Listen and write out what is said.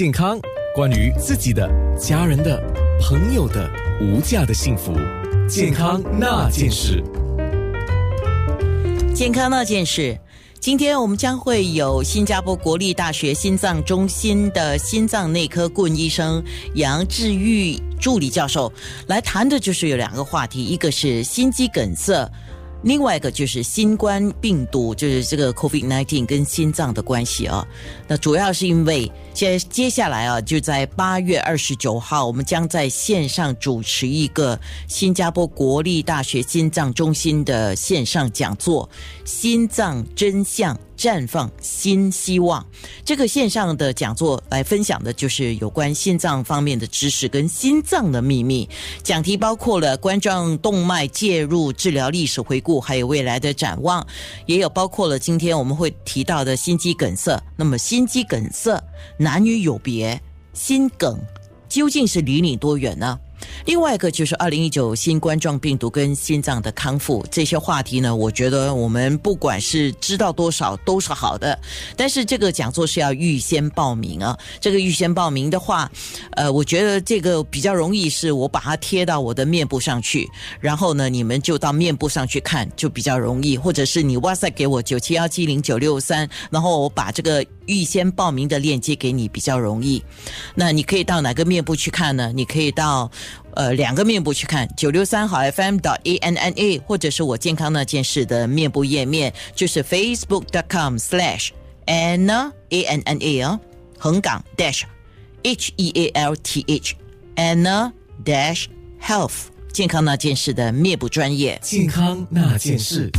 健康，关于自己的、家人的、朋友的无价的幸福，健康那件事。健康那件事，今天我们将会有新加坡国立大学心脏中心的心脏内科顾问医生杨志玉助理教授来谈的，就是有两个话题，一个是心肌梗塞。另外一个就是新冠病毒，就是这个 COVID-19 跟心脏的关系啊。那主要是因为接接下来啊，就在八月二十九号，我们将在线上主持一个新加坡国立大学心脏中心的线上讲座——心脏真相。绽放新希望，这个线上的讲座来分享的就是有关心脏方面的知识跟心脏的秘密。讲题包括了冠状动脉介入治疗历史回顾，还有未来的展望，也有包括了今天我们会提到的心肌梗塞。那么心肌梗塞男女有别，心梗究竟是离你多远呢？另外一个就是二零一九新冠状病毒跟心脏的康复这些话题呢，我觉得我们不管是知道多少都是好的，但是这个讲座是要预先报名啊。这个预先报名的话，呃，我觉得这个比较容易，是我把它贴到我的面部上去，然后呢，你们就到面部上去看，就比较容易。或者是你哇塞给我九七幺七零九六三，然后我把这个预先报名的链接给你，比较容易。那你可以到哪个面部去看呢？你可以到。呃，两个面部去看九六三好 FM 到 A N N A，或者是我健康那件事的面部页面，就是 Facebook dot com slash Anna A N N A 啊，横岗 dash H E A L T H Anna dash Health 健康那件事的面部专业。健康那件事。